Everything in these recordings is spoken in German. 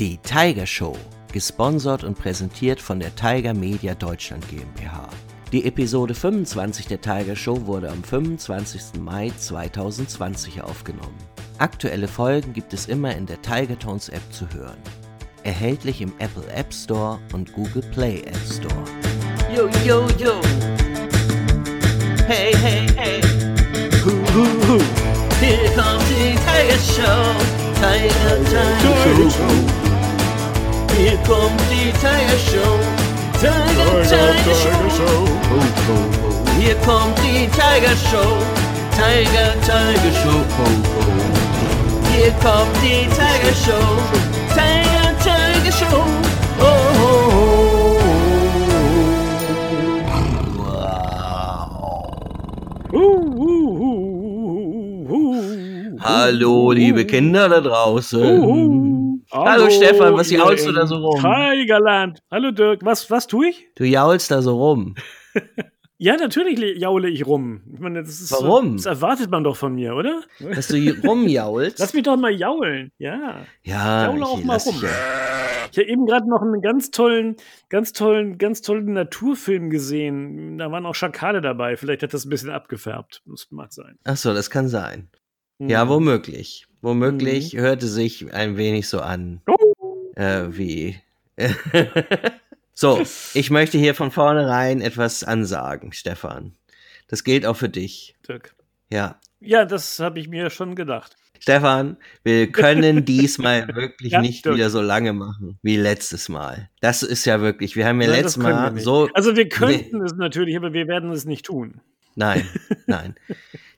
Die Tiger Show, gesponsert und präsentiert von der Tiger Media Deutschland GmbH. Die Episode 25 der Tiger Show wurde am 25. Mai 2020 aufgenommen. Aktuelle Folgen gibt es immer in der Tiger Tones App zu hören. Erhältlich im Apple App Store und Google Play App Store. Yo, yo, yo. Hey, hey, hey. Hu, hu, hu. Here comes the Tiger Show. Tiger, Tiger Show. Here comes the Tiger Show. Tiger, Tiger Show. Here comes the Tiger Show. Tiger, Tiger Show. Here comes the Tiger Show. Tiger, Tiger Show. Oh, oh, Hallo, liebe Kinder da draußen. Hallo, Stefan, was jaulst du da so rum? Tigerland. Hallo Dirk, was, was tue ich? Du jaulst da so rum. Ja, natürlich jaule ich rum. Ich meine, das ist Warum? Das erwartet man doch von mir, oder? Dass du rumjaulst. Lass mich doch mal jaulen. Ja. ja, jaule auch mal rum. Ich habe eben gerade noch einen ganz tollen, ganz tollen, ganz tollen Naturfilm gesehen. Da waren auch Schakale dabei. Vielleicht hat das ein bisschen abgefärbt. Das mag sein. Ach so, das kann sein. Ja, womöglich. Womöglich Mhm. hörte sich ein wenig so an, Oh. äh, wie. so, ich möchte hier von vornherein etwas ansagen, Stefan. Das gilt auch für dich. Dirk. Ja. Ja, das habe ich mir schon gedacht. Stefan, wir können diesmal wirklich Ja, nicht Dirk. wieder so lange machen wie letztes Mal. Das ist ja wirklich, wir haben ja Nein, letztes wir Mal so. Also wir könnten es natürlich, aber wir werden es nicht tun. Nein, nein.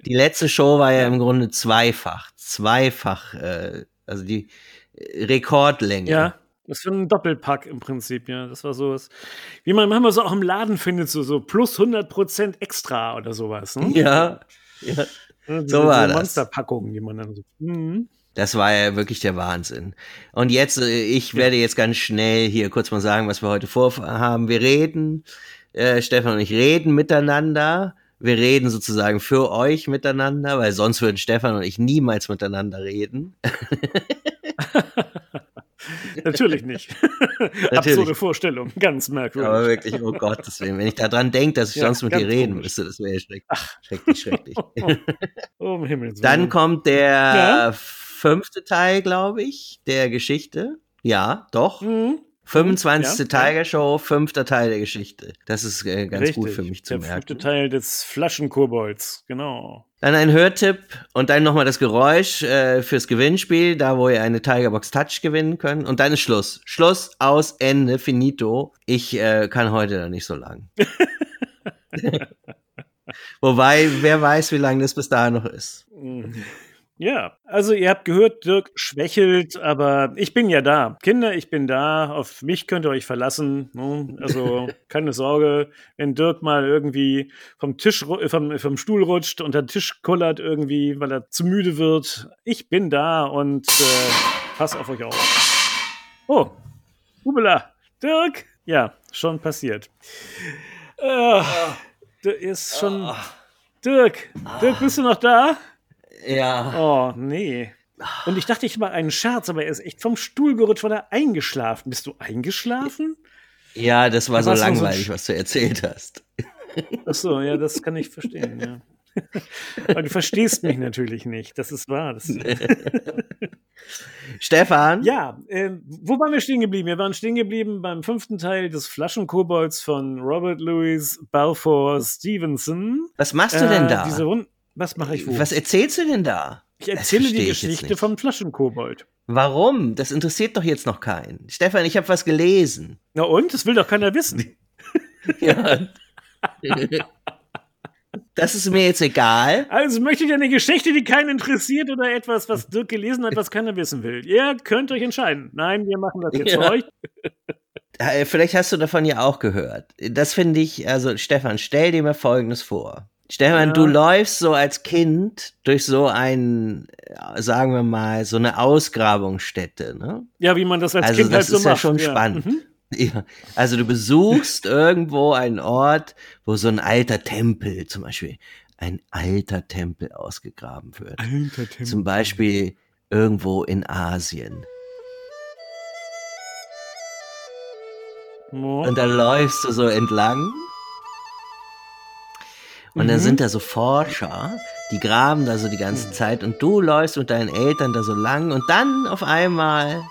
Die letzte Show war ja im Grunde zweifach, zweifach, äh, also die äh, Rekordlänge. Ja, das war ein Doppelpack im Prinzip, ja. Das war sowas, wie man manchmal so auch im Laden findet, so, so plus 100% extra oder sowas. Ne? Ja, ja. Ja, so war das. Monsterpackungen, die man dann so. Mhm. Das war ja wirklich der Wahnsinn. Und jetzt, äh, ich werde jetzt ganz schnell hier kurz mal sagen, was wir heute vorhaben. Wir reden, äh, Stefan und ich reden miteinander. Wir reden sozusagen für euch miteinander, weil sonst würden Stefan und ich niemals miteinander reden. Natürlich nicht. Absurde Vorstellung, ganz merkwürdig. Aber wirklich, oh Gott, deswegen, wenn ich daran denke, dass ich Ja, sonst mit dir reden komisch. müsste, das wäre schrecklich. Schrecklich, schrecklich. oh, um Himmels Dann Willen. kommt der Ja. fünfte Teil, glaube ich, der Geschichte. Ja, doch. Mhm. 25. Ja. Tiger Show, fünfter Teil der Geschichte. Das ist äh, ganz Richtig, gut für mich zu der fünfte merken. Teil des Flaschenkobolds, genau. Dann ein Hörtipp und dann nochmal das Geräusch äh, fürs Gewinnspiel, da wo ihr eine Tigerbox Touch gewinnen könnt. Und dann ist Schluss. Schluss, aus, Ende, finito. Ich äh, kann heute da nicht so lang. Wobei, wer weiß, wie lange das bis dahin noch ist. Mhm. Ja, also ihr habt gehört, Dirk schwächelt, aber ich bin ja da. Kinder, ich bin da. Auf mich könnt ihr euch verlassen. ne? Also keine Sorge, wenn Dirk mal irgendwie vom Tisch, äh, vom, vom Stuhl rutscht und der Tisch kullert irgendwie, weil er zu müde wird. Ich bin da und äh, pass auf euch auf. Oh, Hubela, Dirk. Ja, schon passiert. Äh, der ist schon. Dirk, Dirk, bist du noch da? Ja. Oh, nee. Und ich dachte, ich mache einen Scherz, aber er ist echt vom Stuhl gerutscht, weil er eingeschlafen. Bist du eingeschlafen? Ja, das war so so langweilig, Sch- was du erzählt hast. Ach so, ja, das kann ich verstehen, ja. Aber du verstehst mich natürlich nicht. Das ist wahr. Das Stefan? ja, äh, wo waren wir stehen geblieben? Wir waren stehen geblieben beim fünften Teil des Flaschenkobolds von Robert Louis Balfour Stevenson. Was machst du denn Äh, da? Diese Wund was mache ich wo? Was erzählst du denn da? ich erzähle die Geschichte vom Flaschenkobold. Warum? Das interessiert doch jetzt noch keinen. Stefan, ich habe was gelesen. Na und? Das will doch keiner wissen. Ja. Das ist mir jetzt egal. Also möchtet ihr eine Geschichte, die keinen interessiert oder etwas, was Dirk gelesen hat, was keiner wissen will? Ihr könnt euch entscheiden. Nein, wir machen das jetzt Ja. für euch. Äh, Vielleicht hast du davon ja auch gehört. Das finde ich, also Stefan, stell dir mal Folgendes vor. Stefan, Ja. du läufst so als Kind durch so ein, äh, sagen wir mal, so eine Ausgrabungsstätte, ne? Ja, wie man das als Also Kind halt das so ist ja macht. schon spannend. Mhm. Ja, also du besuchst irgendwo einen Ort, wo so ein alter Tempel, zum Beispiel ein alter Tempel ausgegraben wird. Alter Tim. Zum Beispiel irgendwo in Asien. Oh. Und dann läufst du so entlang. Und dann Mhm. sind da so Forscher, die graben da so die ganze Mhm. Zeit und du läufst mit deinen Eltern da so lang und dann auf einmal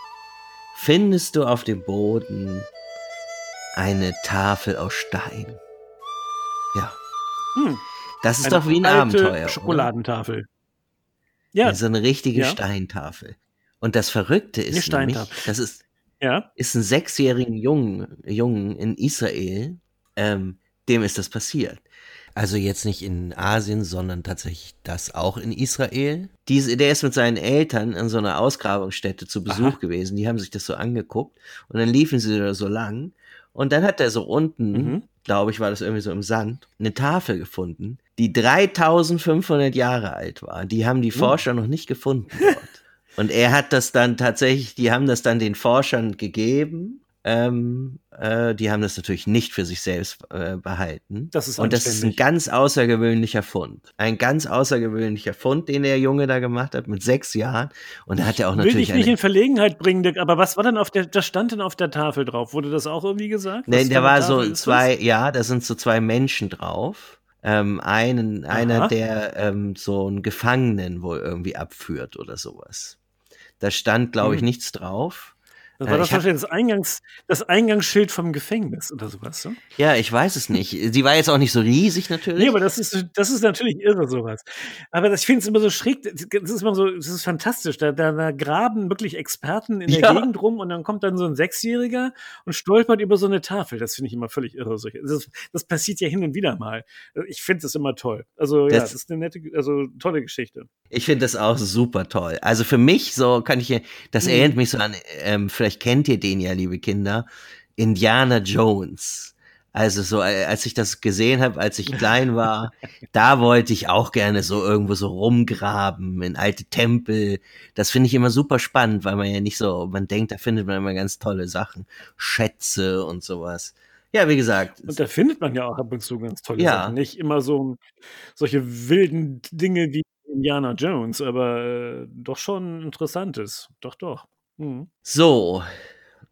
findest du auf dem Boden eine Tafel aus Stein. Ja, Hm. das ist Eine doch wie ein Abenteuer. oder? Schokoladentafel. Ja. Ja, So eine richtige Ja. Steintafel. Und das Verrückte ist nämlich, das ist, ja. ist ein sechsjährigen Jungen, Jungen in Israel, ähm, dem ist das passiert. Also jetzt nicht in Asien, sondern tatsächlich das auch in Israel. Diese, der ist mit seinen Eltern in so einer Ausgrabungsstätte zu Besuch Aha. gewesen. Die haben sich das so angeguckt und dann liefen sie da so lang. Und dann hat er so unten, Mhm. glaube ich, war das irgendwie so im Sand, eine Tafel gefunden, die 3500 Jahre alt war. Die haben die Oh. Forscher noch nicht gefunden dort. Und er hat das dann tatsächlich, die haben das dann den Forschern gegeben. Ähm, äh, die haben das natürlich nicht für sich selbst äh, behalten. Das ist Und das ist ein ganz außergewöhnlicher Fund. Ein ganz außergewöhnlicher Fund, den der Junge da gemacht hat mit sechs Jahren. Und da hat er auch Will natürlich dich nicht eine, in Verlegenheit bringen, Dick, aber was war denn auf der, das stand denn auf der Tafel drauf? Wurde das auch irgendwie gesagt? Für eine war so zwei, ja, da sind so zwei Menschen drauf. Ähm, einen, einer, der ähm, so einen Gefangenen wohl irgendwie abführt oder sowas. Da stand, glaube ich, Hm. nichts drauf. Das Äh, war das ich hab- wahrscheinlich das, Eingangs, das Eingangsschild vom Gefängnis oder sowas. So? Ja, ich weiß es nicht. Sie war jetzt auch nicht so riesig natürlich. Nee, aber das ist, das ist natürlich irre, sowas. Aber das, ich finde es immer so schräg, das ist immer so, das ist fantastisch. Da, da, da graben wirklich Experten in der Ja. Gegend rum und dann kommt dann so ein Sechsjähriger und stolpert über so eine Tafel. Das finde ich immer völlig irre. Das, das passiert ja hin und wieder mal. Ich finde das immer toll. Also ja, Das- das ist eine nette, also tolle Geschichte. Ich finde das auch super toll. Also für mich, so kann ich, das Mhm. erinnert mich so an, ähm, vielleicht kennt ihr den ja, liebe Kinder, Indiana Jones. Also so, äh, als ich das gesehen habe, als ich klein war, da wollte ich auch gerne so irgendwo so rumgraben in alte Tempel. Das finde ich immer super spannend, weil man ja nicht so, man denkt, da findet man immer ganz tolle Sachen, Schätze und sowas. Ja, wie gesagt, Und da findet man ja auch ab und zu ganz tolle Ja. Sachen. Nicht immer so solche wilden Dinge wie Indiana Jones, aber äh, doch schon interessantes. Doch, doch. Mhm. So,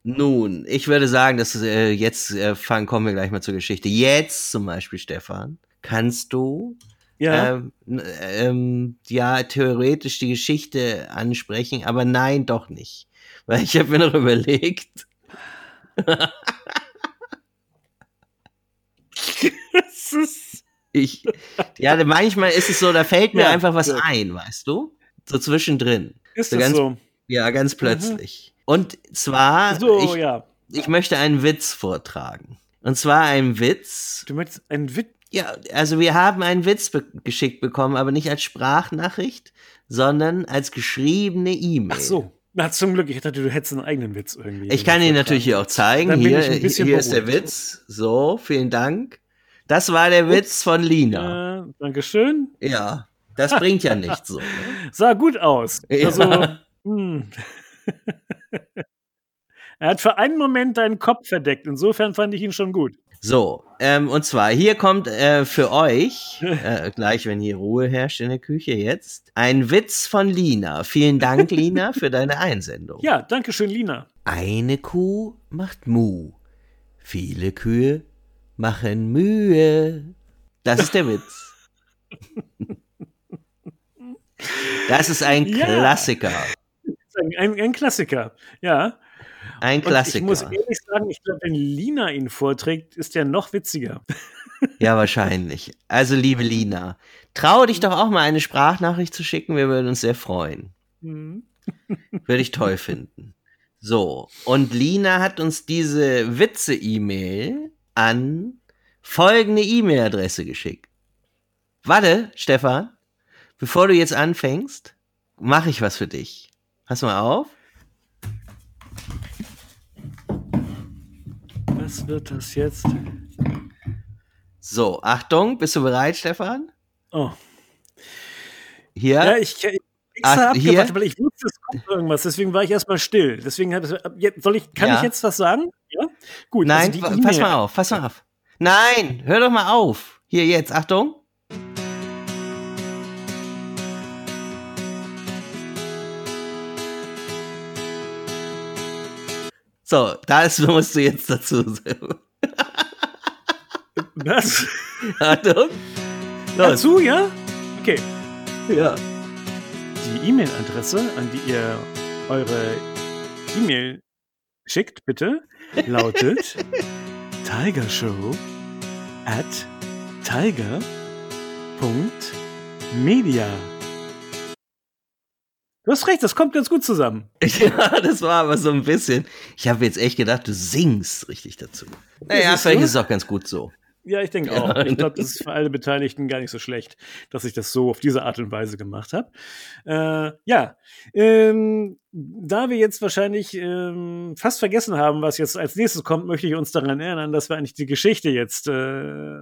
nun, ich würde sagen, dass äh, jetzt äh, fangen, kommen wir gleich mal zur Geschichte. Jetzt zum Beispiel, Stefan, kannst du Ja, ähm, ähm, ja theoretisch die Geschichte ansprechen, aber nein, doch nicht, weil ich habe mir noch überlegt. das ist, Ich, ja, manchmal ist es so, da fällt mir Ja, einfach was ja. ein, weißt du? So zwischendrin. ist So das ganz- so? Ja, ganz plötzlich. Und zwar, Mhm. So, ich, ja. ich möchte einen Witz vortragen. Und zwar einen Witz, Du möchtest einen Witz. Ja, also wir haben einen Witz be geschickt bekommen, aber nicht als Sprachnachricht, sondern als geschriebene E-Mail. Ach so. Na, zum Glück. Ich dachte, du hättest einen eigenen Witz irgendwie. Ich kann ihn natürlich hier auch zeigen. Hier, hier ist der. Witz. So, vielen Dank. Das war der Witz von Lina. Ja, Dankeschön. Ja, das bringt ja nichts so. Ne? Sah gut aus. Ja. Hm. er hat für einen Moment deinen Kopf verdeckt. Insofern fand ich ihn schon gut. So, ähm, und zwar hier kommt äh, für euch, äh, gleich wenn hier Ruhe herrscht in der Küche jetzt, ein Witz von Lina. Vielen Dank, Lina, für deine Einsendung. Ja, danke schön, Lina. Eine Kuh macht Mu. Viele Kühe machen Mühe. Das ist der Witz. Das ist ein Ja. Klassiker. Ein, ein, Klassiker. Ja. Ein Und Klassiker. ich muss ehrlich sagen, ich glaube, wenn Lina ihn vorträgt, ist der noch witziger. Ja, wahrscheinlich. Also, liebe Lina, trau dich doch auch mal eine Sprachnachricht zu schicken. Wir würden uns sehr freuen. Hm. Würde ich toll finden. So, und Lina hat uns diese Witze-E-Mail an folgende E-Mail-Adresse geschickt. Warte, Stefan, bevor du jetzt anfängst, mache ich was für dich. Pass mal auf. Was wird das jetzt? So, Achtung, bist du bereit, Stefan? Oh. Hier. Ja, ich, ich Ach, extra hier? abgewartet, weil ich wusste, es kommt irgendwas. Deswegen war ich erstmal still. Deswegen soll ich, kann Ja. ich jetzt was sagen? Ja? Gut. Nein, also wa- E-Mail- pass mal auf, pass mal auf. Nein, hör doch mal auf. Hier jetzt, Achtung. So, das musst du jetzt dazu sagen. Was? Achtung. Los. Dazu, ja? Okay. Ja. Die E-Mail-Adresse, an die ihr eure E-Mail schickt, bitte, lautet tigershow at tiger.media. Du hast recht, das kommt ganz gut zusammen. Ja, das war aber so ein bisschen. Ich habe jetzt echt gedacht, du singst richtig dazu. Naja, siehst vielleicht du? ist es auch ganz gut so. Ja, ich denke auch. Ich glaube, das ist für alle Beteiligten gar nicht so schlecht, dass ich das so auf diese Art und Weise gemacht habe. Äh, ja, ähm, da wir jetzt wahrscheinlich ähm, fast vergessen haben, was jetzt als nächstes kommt, möchte ich uns daran erinnern, dass wir eigentlich die Geschichte jetzt. Äh,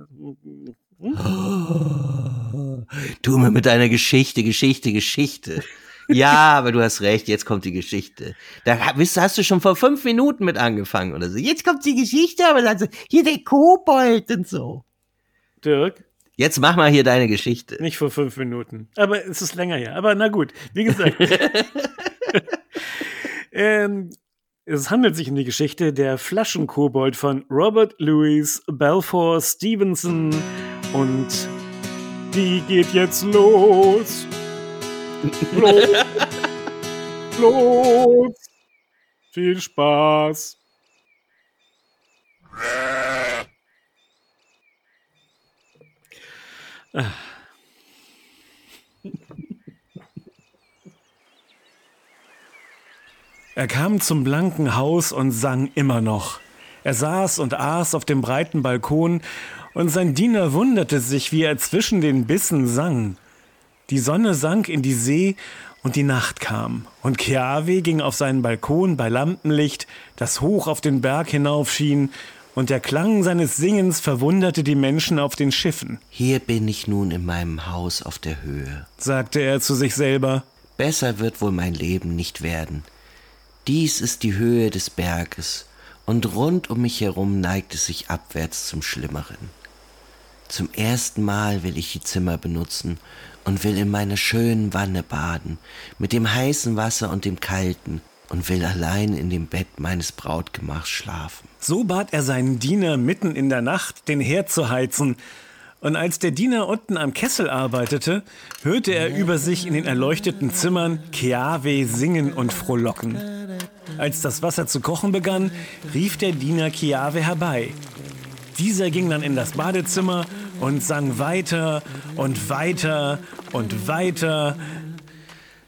hm? Tu mir mit deiner Geschichte, Geschichte, Geschichte. Ja, aber du hast recht, jetzt kommt die Geschichte. Da hast du schon vor fünf Minuten mit angefangen oder so. Jetzt kommt die Geschichte, aber dann so, hier der Kobold und so. Dirk, Jetzt mach mal hier deine Geschichte. nicht vor fünf Minuten. Aber es ist länger her. Aber na gut, wie gesagt. ähm, es handelt sich um die Geschichte der Flaschenkobold von Robert Louis Balfour Stevenson und die geht jetzt los. Los. los. Viel Spaß. Er kam zum blanken Haus und sang immer noch. Er saß und aß auf dem breiten Balkon, und sein Diener wunderte sich, wie er zwischen den Bissen sang. Die Sonne sank in die See und die Nacht kam, und Keawe ging auf seinen Balkon bei Lampenlicht, das hoch auf den Berg hinaufschien, und der Klang seines Singens verwunderte die Menschen auf den Schiffen, Hier bin ich nun in meinem Haus auf der Höhe. sagte er zu sich selber. Besser wird wohl mein Leben nicht werden. Dies ist die Höhe des Berges, und rund um mich herum neigt es sich abwärts zum Schlimmeren. Zum ersten Mal will ich die Zimmer benutzen und will in meiner schönen Wanne baden, mit dem heißen Wasser und dem kalten, und will allein in dem Bett meines Brautgemachs schlafen. So bat er seinen Diener mitten in der Nacht, den Herd zu heizen. Und als der Diener unten am Kessel arbeitete, hörte er über sich in den erleuchteten Zimmern Keawe singen und frohlocken. Als das Wasser zu kochen begann, rief der Diener Keawe herbei. Dieser ging dann in das Badezimmer und sang weiter und weiter und weiter,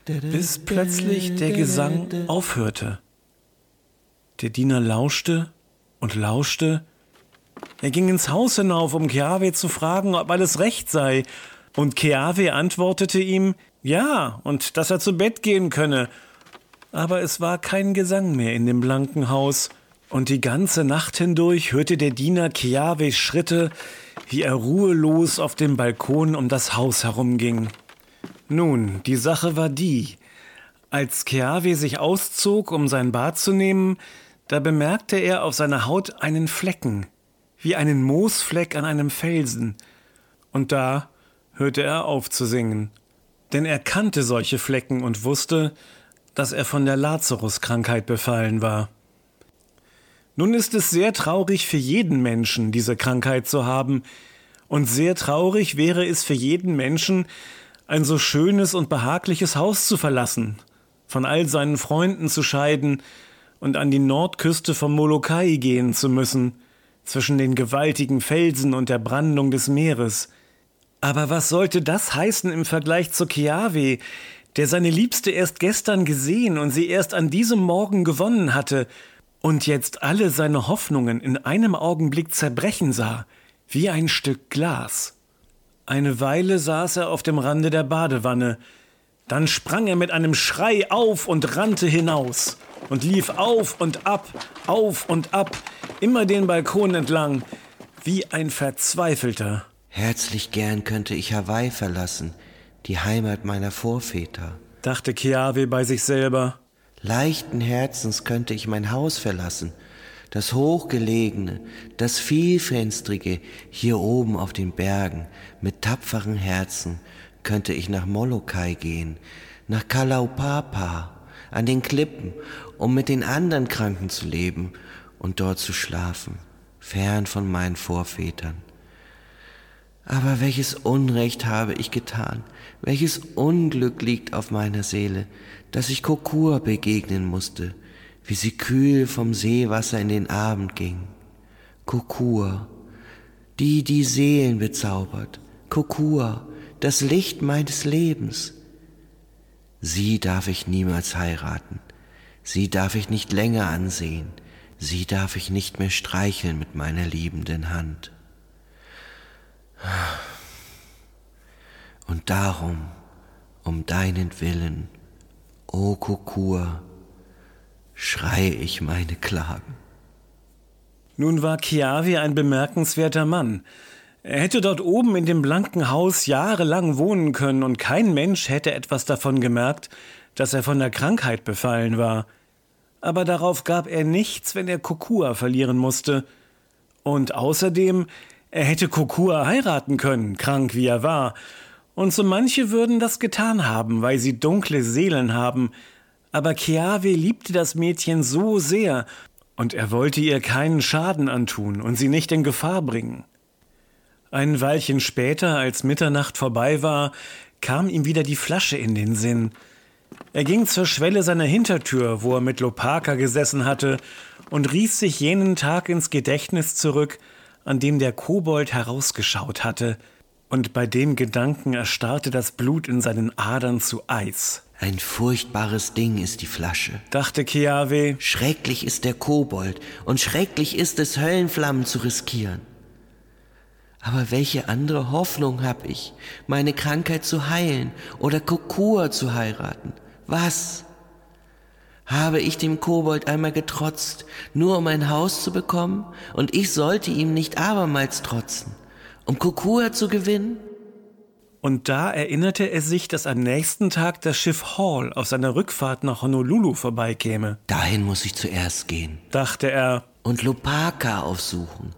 bis plötzlich der Gesang aufhörte. Der Diener lauschte und lauschte. Er ging ins Haus hinauf, um Keawe zu fragen, ob alles recht sei. Und Keawe antwortete ihm, ja, und dass er zu Bett gehen könne. Aber es war kein Gesang mehr in dem blanken Haus. Und die ganze Nacht hindurch hörte der Diener Keaves Schritte, wie er ruhelos auf dem Balkon um das Haus herumging. Nun, die Sache war die. Als Keawe sich auszog, um sein Bad zu nehmen, da bemerkte er auf seiner Haut einen Flecken, wie einen Moosfleck an einem Felsen. Und da hörte er auf zu singen. Denn er kannte solche Flecken und wusste, dass er von der Lazarus-Krankheit befallen war. Nun ist es sehr traurig für jeden Menschen, diese Krankheit zu haben, und sehr traurig wäre es für jeden Menschen, ein so schönes und behagliches Haus zu verlassen, von all seinen Freunden zu scheiden und an die Nordküste vom Molokai gehen zu müssen, zwischen den gewaltigen Felsen und der Brandung des Meeres. Aber was sollte das heißen im Vergleich zu Keawe, der seine Liebste erst gestern gesehen und sie erst an diesem Morgen gewonnen hatte und jetzt alle seine Hoffnungen in einem Augenblick zerbrechen sah, wie ein Stück Glas. Eine Weile saß er auf dem Rande der Badewanne, dann sprang er mit einem Schrei auf und rannte hinaus und lief auf und ab, auf und ab, immer den Balkon entlang, wie ein Verzweifelter. Herzlich gern könnte ich Hawaii verlassen, die Heimat meiner Vorväter. dachte Keawe bei sich selber. Leichten Herzens könnte ich mein Haus verlassen, das hochgelegene, das vielfenstrige hier oben auf den Bergen, mit tapferen Herzen könnte ich nach Molokai gehen, nach Kalaupapa, an den Klippen, um mit den anderen Kranken zu leben und dort zu schlafen, fern von meinen Vorvätern. Aber welches Unrecht habe ich getan, welches Unglück liegt auf meiner Seele, dass ich Kokur begegnen musste, wie sie kühl vom Seewasser in den Abend ging. Kokur, die die Seelen bezaubert, Kokur, das Licht meines Lebens. Sie darf ich niemals heiraten, sie darf ich nicht länger ansehen, sie darf ich nicht mehr streicheln mit meiner liebenden Hand. Und darum, um deinen Willen, o Kokur, schreie ich meine Klagen. Nun war Chiavi ein bemerkenswerter Mann. Er hätte dort oben in dem blanken Haus jahrelang wohnen können und kein Mensch hätte etwas davon gemerkt, dass er von der Krankheit befallen war. Aber darauf gab er nichts, wenn er Kokua verlieren musste. Und außerdem, er hätte Kokua heiraten können, krank wie er war. Und so manche würden das getan haben, weil sie dunkle Seelen haben. Aber Keawe liebte das Mädchen so sehr, und er wollte ihr keinen Schaden antun und sie nicht in Gefahr bringen. Ein Weilchen später, als Mitternacht vorbei war, kam ihm wieder die Flasche in den Sinn. Er ging zur Schwelle seiner Hintertür, wo er mit Lopaka gesessen hatte, und rief sich jenen Tag ins Gedächtnis zurück, an dem der Kobold herausgeschaut hatte, und bei dem Gedanken erstarrte das Blut in seinen Adern zu Eis. Ein furchtbares Ding ist die Flasche, dachte Keawe. Schrecklich ist der Kobold, und schrecklich ist es, Höllenflammen zu riskieren. Aber welche andere Hoffnung habe ich, meine Krankheit zu heilen oder Kokua zu heiraten? Was? Habe ich dem Kobold einmal getrotzt, nur um ein Haus zu bekommen, und ich sollte ihm nicht abermals trotzen, um Kokua zu gewinnen? Und da erinnerte er sich, dass am nächsten Tag das Schiff Hall auf seiner Rückfahrt nach Honolulu vorbeikäme. Dahin muss ich zuerst gehen, dachte er, und Lopaka aufsuchen.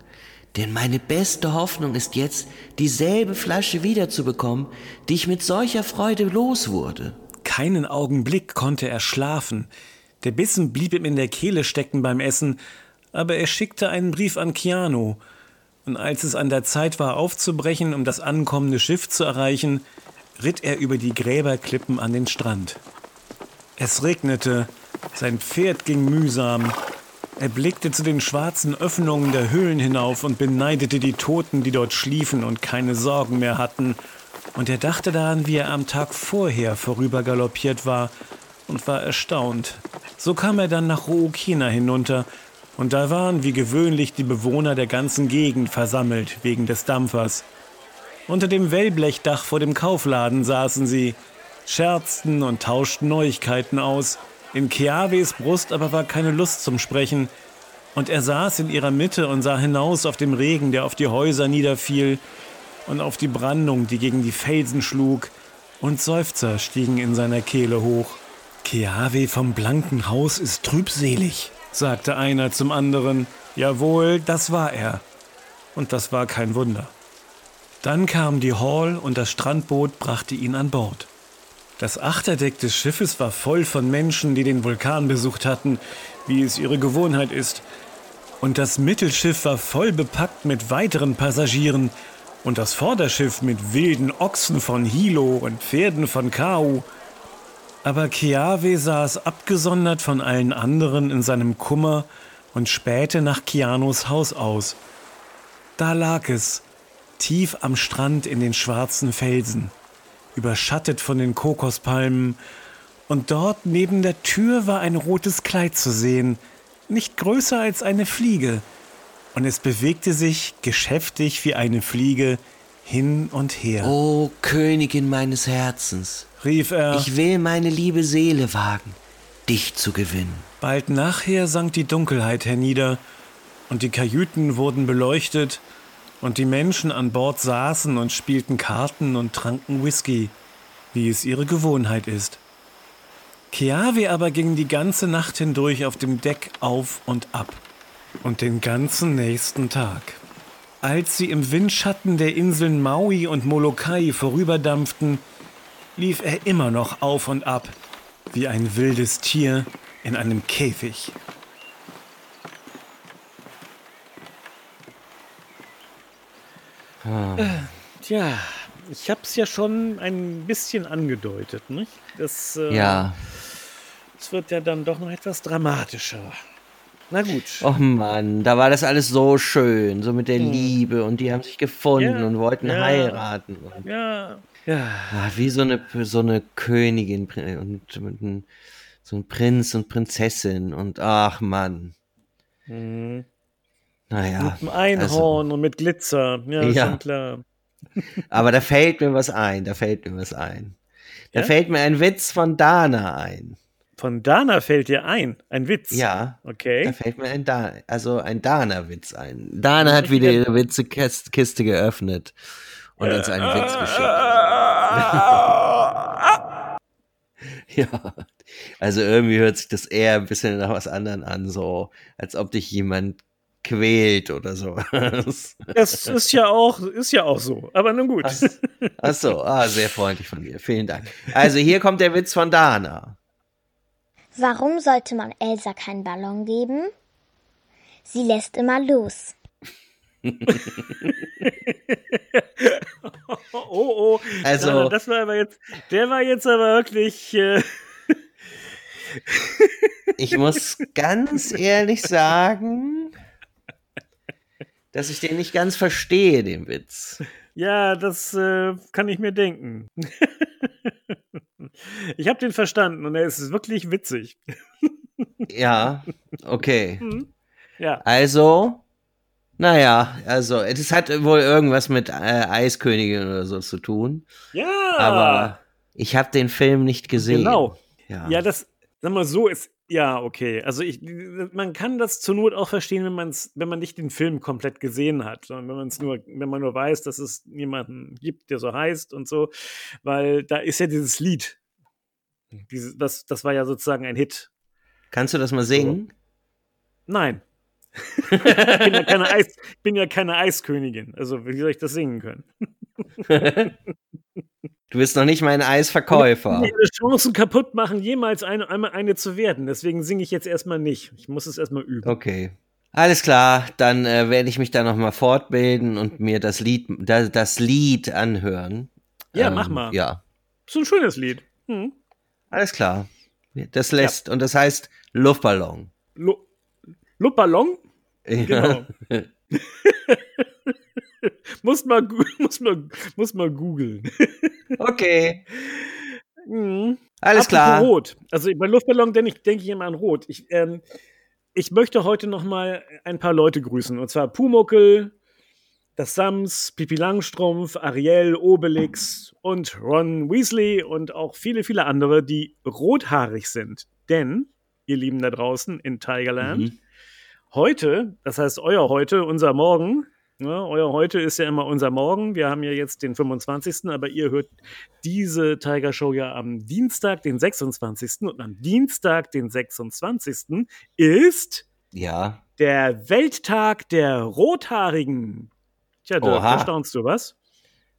Denn meine beste Hoffnung ist jetzt, dieselbe Flasche wiederzubekommen, die ich mit solcher Freude los wurde. Keinen Augenblick konnte er schlafen. Der Bissen blieb ihm in der Kehle stecken beim Essen, aber er schickte einen Brief an Keanu. Und als es an der Zeit war, aufzubrechen, um das ankommende Schiff zu erreichen, ritt er über die Gräberklippen an den Strand. Es regnete, sein Pferd ging mühsam, er blickte zu den schwarzen Öffnungen der Höhlen hinauf und beneidete die Toten, die dort schliefen und keine Sorgen mehr hatten. Und er dachte daran, wie er am Tag vorher vorübergaloppiert war und war erstaunt. So kam er dann nach Ruokina hinunter, und da waren wie gewöhnlich die Bewohner der ganzen Gegend versammelt wegen des Dampfers. Unter dem Wellblechdach vor dem Kaufladen saßen sie, scherzten und tauschten Neuigkeiten aus, in Keaves Brust aber war keine Lust zum Sprechen, und er saß in ihrer Mitte und sah hinaus auf den Regen, der auf die Häuser niederfiel, und auf die Brandung, die gegen die Felsen schlug, und Seufzer stiegen in seiner Kehle hoch. Keave vom blanken Haus ist trübselig, sagte einer zum anderen. Jawohl, das war er. Und das war kein Wunder. Dann kam die Hall und das Strandboot brachte ihn an Bord. Das Achterdeck des Schiffes war voll von Menschen, die den Vulkan besucht hatten, wie es ihre Gewohnheit ist. Und das Mittelschiff war voll bepackt mit weiteren Passagieren und das Vorderschiff mit wilden Ochsen von Hilo und Pferden von Kau. Aber Kiawe saß abgesondert von allen anderen in seinem Kummer und spähte nach Kianos Haus aus. Da lag es, tief am Strand in den schwarzen Felsen überschattet von den Kokospalmen, und dort neben der Tür war ein rotes Kleid zu sehen, nicht größer als eine Fliege, und es bewegte sich geschäftig wie eine Fliege hin und her. O Königin meines Herzens, rief er, ich will meine liebe Seele wagen, dich zu gewinnen. Bald nachher sank die Dunkelheit hernieder, und die Kajüten wurden beleuchtet, und die Menschen an Bord saßen und spielten Karten und tranken Whisky, wie es ihre Gewohnheit ist. Keawe aber ging die ganze Nacht hindurch auf dem Deck auf und ab und den ganzen nächsten Tag. Als sie im Windschatten der Inseln Maui und Molokai vorüberdampften, lief er immer noch auf und ab, wie ein wildes Tier in einem Käfig. Äh, tja, ich hab's ja schon ein bisschen angedeutet, nicht? Das, äh, Ja. Es wird ja dann doch noch etwas dramatischer. Na gut. Och Mann, da war das alles so schön, so mit der Hm. Liebe und die haben sich gefunden Ja, und wollten ja. heiraten. Und, Ja, ja. ah, wie so eine, so eine Königin und ein, so ein Prinz und Prinzessin und ach Mann. Mhm. Naja, Mit einem Einhorn und mit Glitzer. Ja, Ja. schon klar. aber da fällt mir was ein, da fällt mir was ein. Da Ja? fällt mir ein Witz von Dana ein. Von Dana fällt dir ein. Ein Witz. Ja, da Okay. fällt mir ein Dana, also ein Dana-Witz ein. Dana hat wieder ihre Witzekiste geöffnet und uns einen Witz geschickt. Ja, also irgendwie hört sich das eher ein bisschen nach was anderem an, so als ob dich jemand quält oder so. Das ist ja auch, ist ja auch so. Aber nun gut. Ach so, ah, sehr freundlich von dir. Vielen Dank. Also hier kommt der Witz von Dana. Warum sollte man Elsa keinen Ballon geben? Sie lässt immer los. Oh, oh. Also- das war aber jetzt, der war jetzt aber wirklich. Äh, Ich muss ganz ehrlich sagen, dass ich den nicht ganz verstehe, den Witz. ja, das äh, kann ich mir denken. ich habe den verstanden und er ist wirklich witzig. Ja, okay. Ja. Also, naja, also, es hat wohl irgendwas mit äh, Eiskönigin oder so zu tun. Ja. Aber ich habe den Film nicht gesehen. Genau. Ja. Ja, das, sag mal so, ist. Ja, okay. Also ich, man kann das zur Not auch verstehen, wenn, man's, wenn man nicht den Film komplett gesehen hat, sondern wenn man es nur, wenn man nur weiß, dass es jemanden gibt, der so heißt und so, weil da ist ja dieses Lied. Dieses, das, das war ja sozusagen ein Hit. Kannst du das mal singen? Nein. ich, bin ja keine Eis, ich bin ja keine Eiskönigin. Also, wie soll ich das singen können? Du bist noch nicht mein Eisverkäufer. Ihre Chancen kaputt machen, jemals eine, einmal eine zu werden. Deswegen singe ich jetzt erstmal nicht. Ich muss es erstmal üben. Okay. Alles klar, dann äh, werde ich mich da noch mal fortbilden und mir das Lied, das, das Lied anhören. Ja, Ähm, mach mal. Ja, So ein schönes Lied. Hm. Alles klar. Das lässt, und das heißt Luftballon. Lu Luftballon? Genau. muss mal, gu- muss mal, muss mal googeln. Okay, Mhm. alles Apropos klar. Rot. Also bei Luftballon denke ich, denke ich immer an Rot. Ich, ähm, ich möchte heute noch mal ein paar Leute grüßen. Und zwar Pumuckel, das Sams, Pipi Langstrumpf, Ariel, Obelix und Ron Weasley und auch viele, viele andere, die rothaarig sind. Denn, ihr Lieben da draußen in Tigerland, Mhm. heute, das heißt euer heute, unser Morgen, ne, euer heute ist ja immer unser Morgen. Wir haben ja jetzt den 25., aber ihr hört diese Tiger Show ja am Dienstag, den 26. Und am Dienstag, den 26. ist Ja, der Welttag der Rothaarigen. Tja, da, Oha. da staunst du was.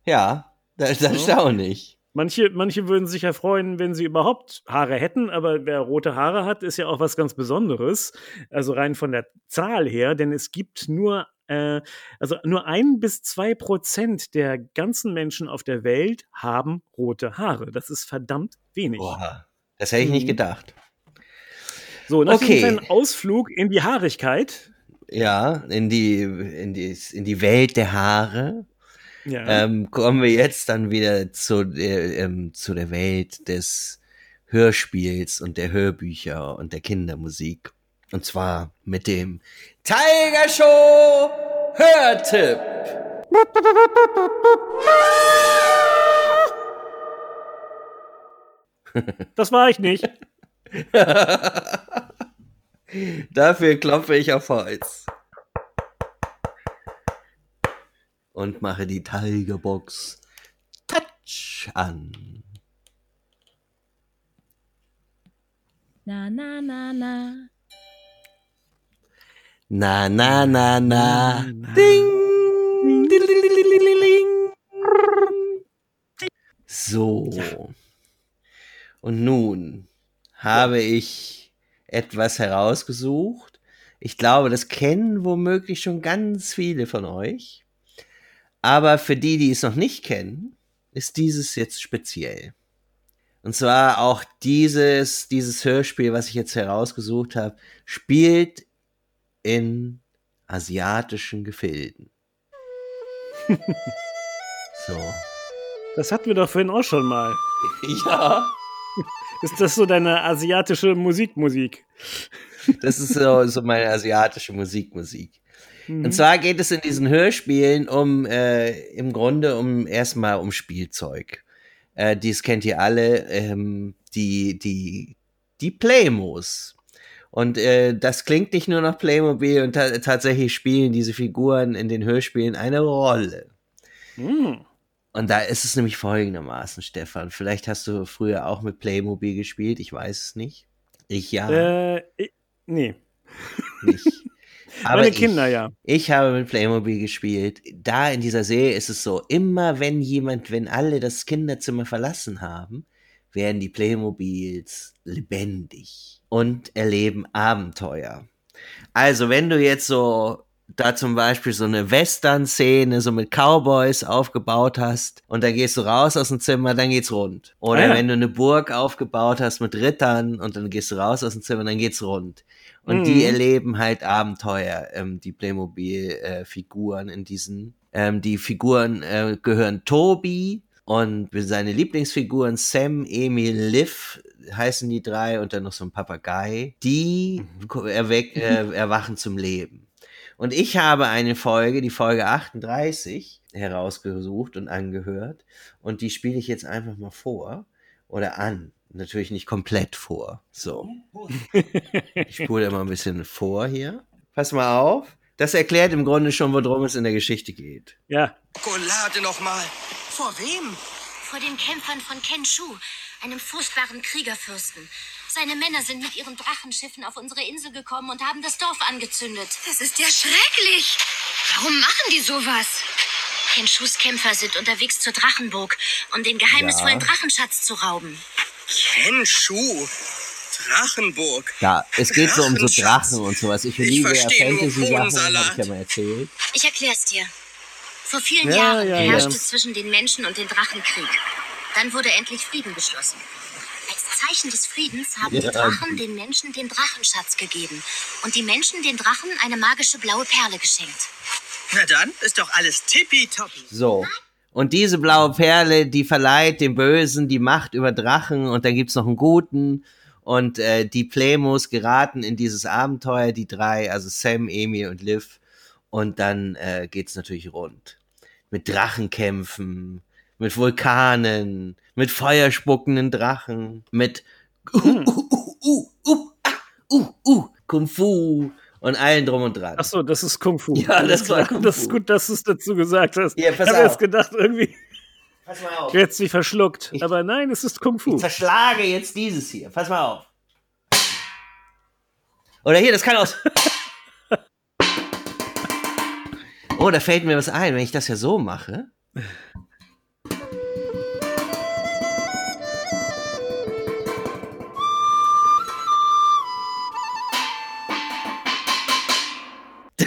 ja, das ist erstaunlich. Manche, manche würden sich ja freuen, wenn sie überhaupt Haare hätten, aber wer rote Haare hat, ist ja auch was ganz Besonderes. Also rein von der Zahl her, denn es gibt nur, äh, also nur ein bis zwei Prozent der ganzen Menschen auf der Welt haben rote Haare. Das ist verdammt wenig. Boah, das hätte ich nicht Mhm. gedacht. So, nach Okay. diesem Ausflug in die Haarigkeit. Ja, in die, in die, in die Welt der Haare. Ja. ähm, kommen wir jetzt dann wieder zu der, ähm, zu der Welt des Hörspiels und der Hörbücher und der Kindermusik. Und zwar mit dem Tiger Show Hörtipp. das war ich nicht. Dafür klopfe ich auf Holz. Und mache die Tigerbox Touch an. Na, na, na, na. Na, na, na, na. Ding. So. Und nun habe ich etwas herausgesucht. Ich glaube, das kennen womöglich schon ganz viele von euch. Aber für die, die es noch nicht kennen, ist dieses jetzt speziell. Und zwar auch dieses, dieses Hörspiel, was ich jetzt herausgesucht habe, spielt in asiatischen Gefilden. so. Das hatten wir doch vorhin auch schon mal. Ja. Ist das so deine asiatische Musikmusik? Das ist so, so meine asiatische Musikmusik. Mhm. Und zwar geht es in diesen Hörspielen um äh, im Grunde um erstmal um Spielzeug. Äh, dies kennt ihr alle, ähm, die, die, die Playmos. Und äh, das klingt nicht nur nach Playmobil und ta tatsächlich spielen diese Figuren in den Hörspielen eine Rolle. Mhm. Und da ist es nämlich folgendermaßen, Stefan. Vielleicht hast du früher auch mit Playmobil gespielt, ich weiß es nicht. Ich ja Äh, ich- nee. nicht. Aber Meine ich, Kinder, ja. Ich habe mit Playmobil gespielt. Da in dieser Serie ist es so, immer wenn jemand, wenn alle das Kinderzimmer verlassen haben, werden die Playmobils lebendig und erleben Abenteuer. Also, wenn du jetzt so da zum Beispiel so eine Western-Szene so mit Cowboys aufgebaut hast und dann gehst du raus aus dem Zimmer, dann geht's rund. Oder Ah ja. wenn du eine Burg aufgebaut hast mit Rittern und dann gehst du raus aus dem Zimmer, dann geht's rund. Und Mhm. die erleben halt Abenteuer, ähm, die Playmobil-Figuren in diesen. Ähm, die Figuren äh, gehören Tobi und seine Lieblingsfiguren Sam, Emil, Liv heißen die drei und dann noch so ein Papagei. Die erweck, äh, erwachen zum Leben. Und ich habe eine Folge, die Folge 38, herausgesucht und angehört. Und die spiele ich jetzt einfach mal vor oder an. Natürlich nicht komplett vor. So. Ich spule immer ein bisschen vor hier. Pass mal auf. Das erklärt im Grunde schon, worum es in der Geschichte geht. Ja. Schokolade nochmal. Vor wem? Vor den Kämpfern von Kenshu, einem furchtbaren Kriegerfürsten. Seine Männer sind mit ihren Drachenschiffen auf unsere Insel gekommen und haben das Dorf angezündet. Das ist ja schrecklich. Warum machen die sowas? Kenshus Kämpfer sind unterwegs zur Drachenburg, um den geheimnisvollen Ja. Drachenschatz zu rauben. Kenshu. Drachenburg. Ja, es geht so um so. Drachen und sowas. Ich Ich liebe ja Fantasy-Sachen, habe ich ja mal erzählt. Ich erklär's dir. Vor vielen Ja, Jahren ja, herrschte ja. zwischen den Menschen und den Drachen Krieg. Dann wurde endlich Frieden geschlossen. Zeichen des Friedens haben die. Drachen den Menschen den Drachenschatz gegeben und die Menschen den Drachen eine magische blaue Perle geschenkt. Na dann, ist doch alles tippitoppi. So. Und diese blaue Perle, die verleiht dem Bösen die Macht über Drachen und dann gibt's noch einen Guten. Und äh, die Playmos geraten in dieses Abenteuer, die drei, also Sam, Emil und Liv. Und dann äh, geht's natürlich rund. Mit Drachenkämpfen, mit Vulkanen, mit feuerspuckenden Drachen, mit uh, uh, uh, uh, uh, ah, uh, uh, Kung Fu und allen drum und dran. Ach so, das ist Kung Fu. Ja, Alles das war. Kung Das ist gut, dass du es dazu gesagt hast. Ja, pass ich habe jetzt gedacht, irgendwie Pass mal auf. jetzt sie verschluckt. Ich- Aber nein, es ist Kung Fu. Ich zerschlage jetzt dieses hier. Pass mal auf. Oder hier, das kann aus. Oh, da fällt mir was ein, wenn ich das ja so mache.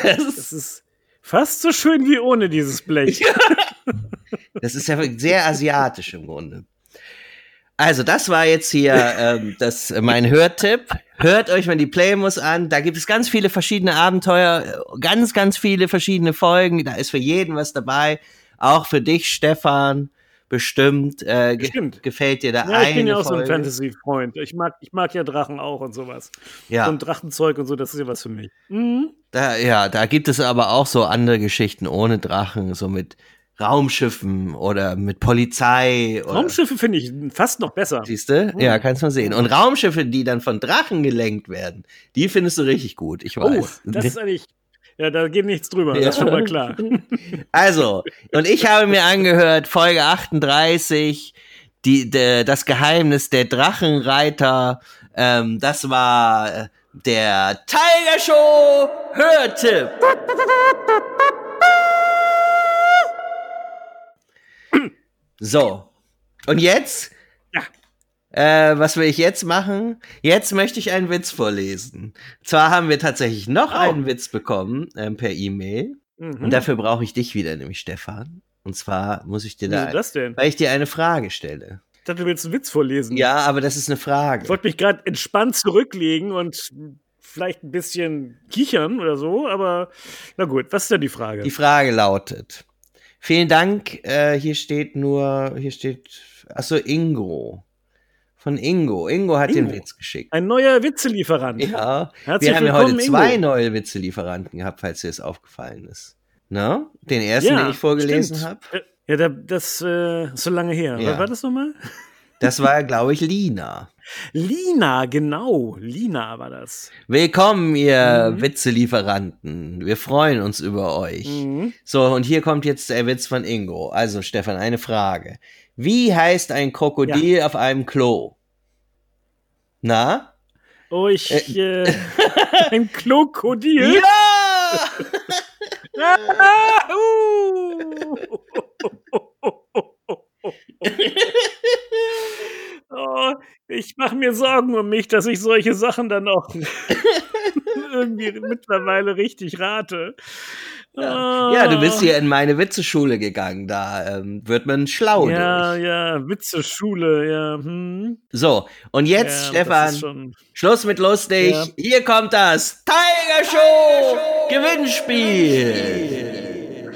Das ist, Das ist fast so schön wie ohne dieses Blech. das ist ja sehr asiatisch im Grunde. Also, das war jetzt hier ähm, das, mein Hörtipp. Hört euch mal die Playmos an. Da gibt es ganz viele verschiedene Abenteuer, äh, ganz, ganz viele verschiedene Folgen. Da ist für jeden was dabei. Auch für dich, Stefan, bestimmt. Äh, Bestimmt. gefällt dir da Ja, eine ich bin ja auch so ein Folge. Fantasy-Freund. Ich mag, ich mag ja Drachen auch und sowas. Ja. So ein Drachenzeug und so, das ist ja was für mich. Mhm. Da, ja, da gibt es aber auch so andere Geschichten ohne Drachen, so mit Raumschiffen oder mit Polizei. Oder, Raumschiffe finde ich fast noch besser. Siehst du? Ja, kannst mal sehen. Und Raumschiffe, die dann von Drachen gelenkt werden, die findest du richtig gut, ich Oh, weiß. das ist eigentlich. Ja, da geht nichts drüber, Ja. das ist schon mal klar. also, und ich habe mir angehört, Folge 38, die, de, das Geheimnis der Drachenreiter, ähm, das war äh, der Tiger Show Hörtipp. So, und jetzt Ja. Äh, was will ich jetzt machen? Jetzt möchte ich einen Witz vorlesen. Zwar haben wir tatsächlich noch Oh. einen Witz bekommen ähm, per E-Mail. Mhm. Und dafür brauche ich dich wieder, nämlich Stefan. Und zwar muss ich dir Wieso da, das denn? weil ich dir eine Frage stelle. Ich dachte, du willst einen Witz vorlesen. Ja, aber das ist eine Ich Frage. wollte mich gerade entspannt zurücklegen und vielleicht ein bisschen kichern oder so, aber na gut, was ist denn die Frage? Die Frage lautet: Vielen Dank. Äh, hier steht nur, hier steht, achso, Ingo. Von Ingo. Ingo hat den Ingo. Witz geschickt. Ein neuer Witzelieferant. Ja, Herzlich wir haben ja heute zwei Ingo. neue Witzelieferanten gehabt, falls dir das aufgefallen ist. Na? Den ersten, den ich vorgelesen habe, Äh, Ja, da, das äh, ist so lange her. Ja. Was war das nochmal? Das war, glaube ich, Lina. Lina, genau. Lina war das. Willkommen, ihr Mhm. Witzelieferanten. Wir freuen uns über euch. Mhm. So, und hier kommt jetzt der Witz von Ingo. Also, Stefan, eine Frage. Wie heißt ein Krokodil auf einem Klo? Na? Oh, ich. Äh, ein Krokodil. Ja! Ah, uh. oh, ich mache mir Sorgen um mich, dass ich solche Sachen dann auch irgendwie mittlerweile richtig rate. Ja. ja, du bist hier in meine Witzeschule gegangen. Da ähm, wird man schlau Ja, durch. ja, Witze, Schule, ja. Hm. So, und jetzt, ja, Stefan, Schluss mit lustig. Ja. Hier kommt das Tiger Show Gewinnspiel.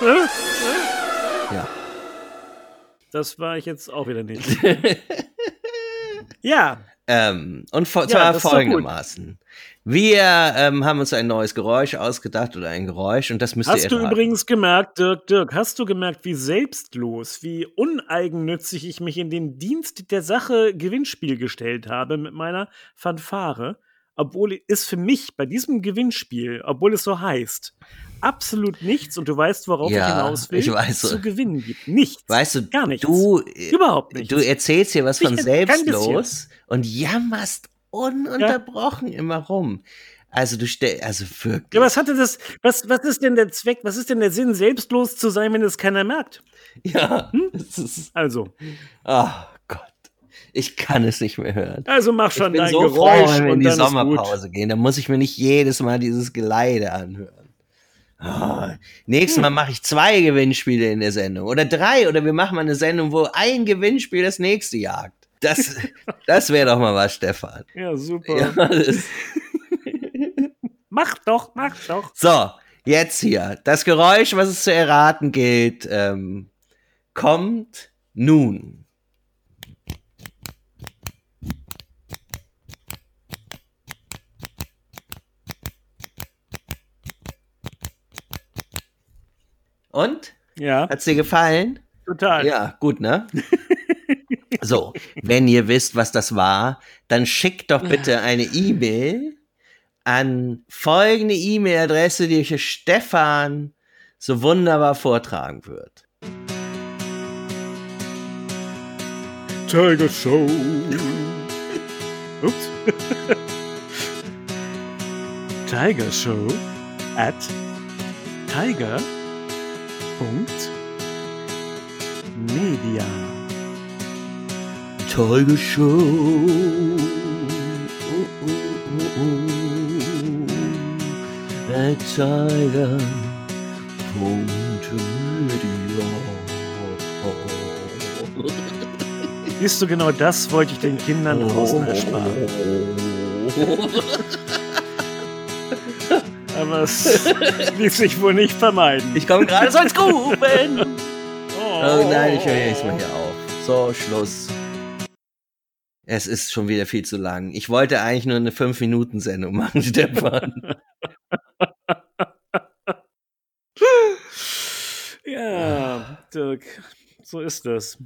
Ja. Das war ich jetzt auch wieder nicht. ja, Ähm, und vor, Ja, zwar folgendermaßen. Wir ähm, haben uns ein neues Geräusch ausgedacht oder ein Geräusch und das müsst ihr Hast du übrigens gemerkt, Dirk, Dirk, hast du gemerkt, wie selbstlos, wie uneigennützig ich mich in den Dienst der Sache Gewinnspiel gestellt habe mit meiner Fanfare? Obwohl es für mich bei diesem Gewinnspiel, obwohl es so heißt, absolut nichts, und du weißt, worauf Ja, ich hinaus will, ich weiß. zu gewinnen gibt. Nichts. Weißt du, gar nichts. du, Überhaupt nichts. du erzählst hier was von Nicht- kein selbstlos und jammerst ununterbrochen immer rum. Also du stell, also wirklich. ja, was hatte das, was, was ist denn der Zweck, was ist denn der Sinn, selbstlos zu sein, wenn es keiner merkt? ja, Hm? ist, Also, oh Gott, ich kann es nicht mehr hören. also mach Ich schon bin dein so Geräusch froh, wenn wir in die dann. Sommerpause gehen. Da muss ich mir nicht jedes Mal dieses Geleide anhören. Oh, nächstes Hm. Mal mache ich zwei Gewinnspiele in der Sendung oder drei oder wir machen mal eine Sendung, wo ein Gewinnspiel das nächste jagt. Das, das wäre doch mal was, Stefan. Ja, super. Ja, Mach doch, mach doch. so, jetzt hier. Das Geräusch, was es zu erraten gilt, ähm, kommt nun. Und? Ja, Hat's dir gefallen? total. Ja, gut, ne? So, wenn ihr wisst, was das war, dann schickt doch bitte eine E-Mail an folgende E-Mail-Adresse, die euch Stefan so wunderbar vortragen wird. Tiger Show. Ups. Tiger Show at tiger. Media. Tiger Show. Uh, uh, uh, uh. At Tiger. Siehst du, genau das wollte ich den Kindern draußen ersparen. Aber es ließ sich wohl nicht vermeiden. Ich komme gerade so ins Gruben. Oh, Oh nein, ich höre jetzt mal hier auf. So, Schluss. Es ist schon wieder viel zu lang. Ich wollte eigentlich nur eine 5-Minuten-Sendung machen, Stefan. Ja, Dirk, so ist das.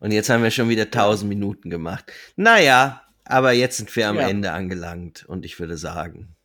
Und jetzt haben wir schon wieder 1000 Minuten gemacht. Naja, aber jetzt sind wir am Ja. Ende angelangt. Und ich würde sagen.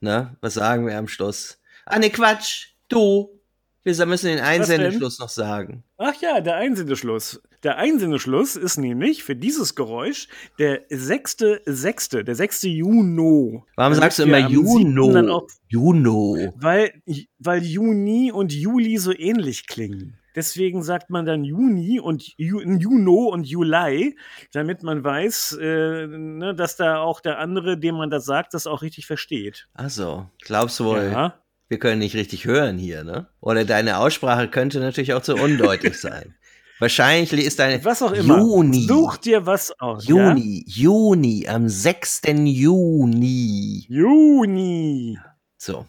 Na, was sagen wir am Schluss? Ah, ne, Quatsch. Du. Wir müssen den? Einsendeschluss noch sagen. Ach ja, der Einsendeschluss. Der Einsendeschluss ist nämlich für dieses Geräusch der 6.6., der 6. Juni. Warum sagst du immer am 7. dann Juno? Juno. Weil, weil Juni und Juli so ähnlich klingen. Deswegen sagt man dann Juni und Ju, Juno und Juli, damit man weiß, äh, ne, dass da auch der andere, dem man das sagt, das auch richtig versteht. Also, glaubst du wohl, Ja. wir können nicht richtig hören hier, ne? Oder deine Aussprache könnte natürlich auch zu undeutlich sein. Wahrscheinlich ist deine Was auch immer. Juni. Such dir was aus. Juni, Juni, am 6. Juni. Ja? Juni. So,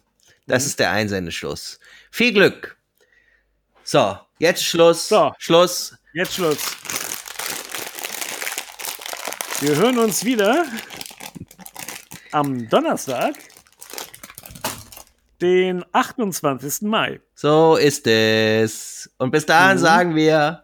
das ist der Einsendeschluss. Viel Glück. So, jetzt Schluss. So. Schluss. Jetzt Schluss. Wir hören uns wieder am Donnerstag, den 28. Mai. So ist es. Und bis dahin Mhm. sagen wir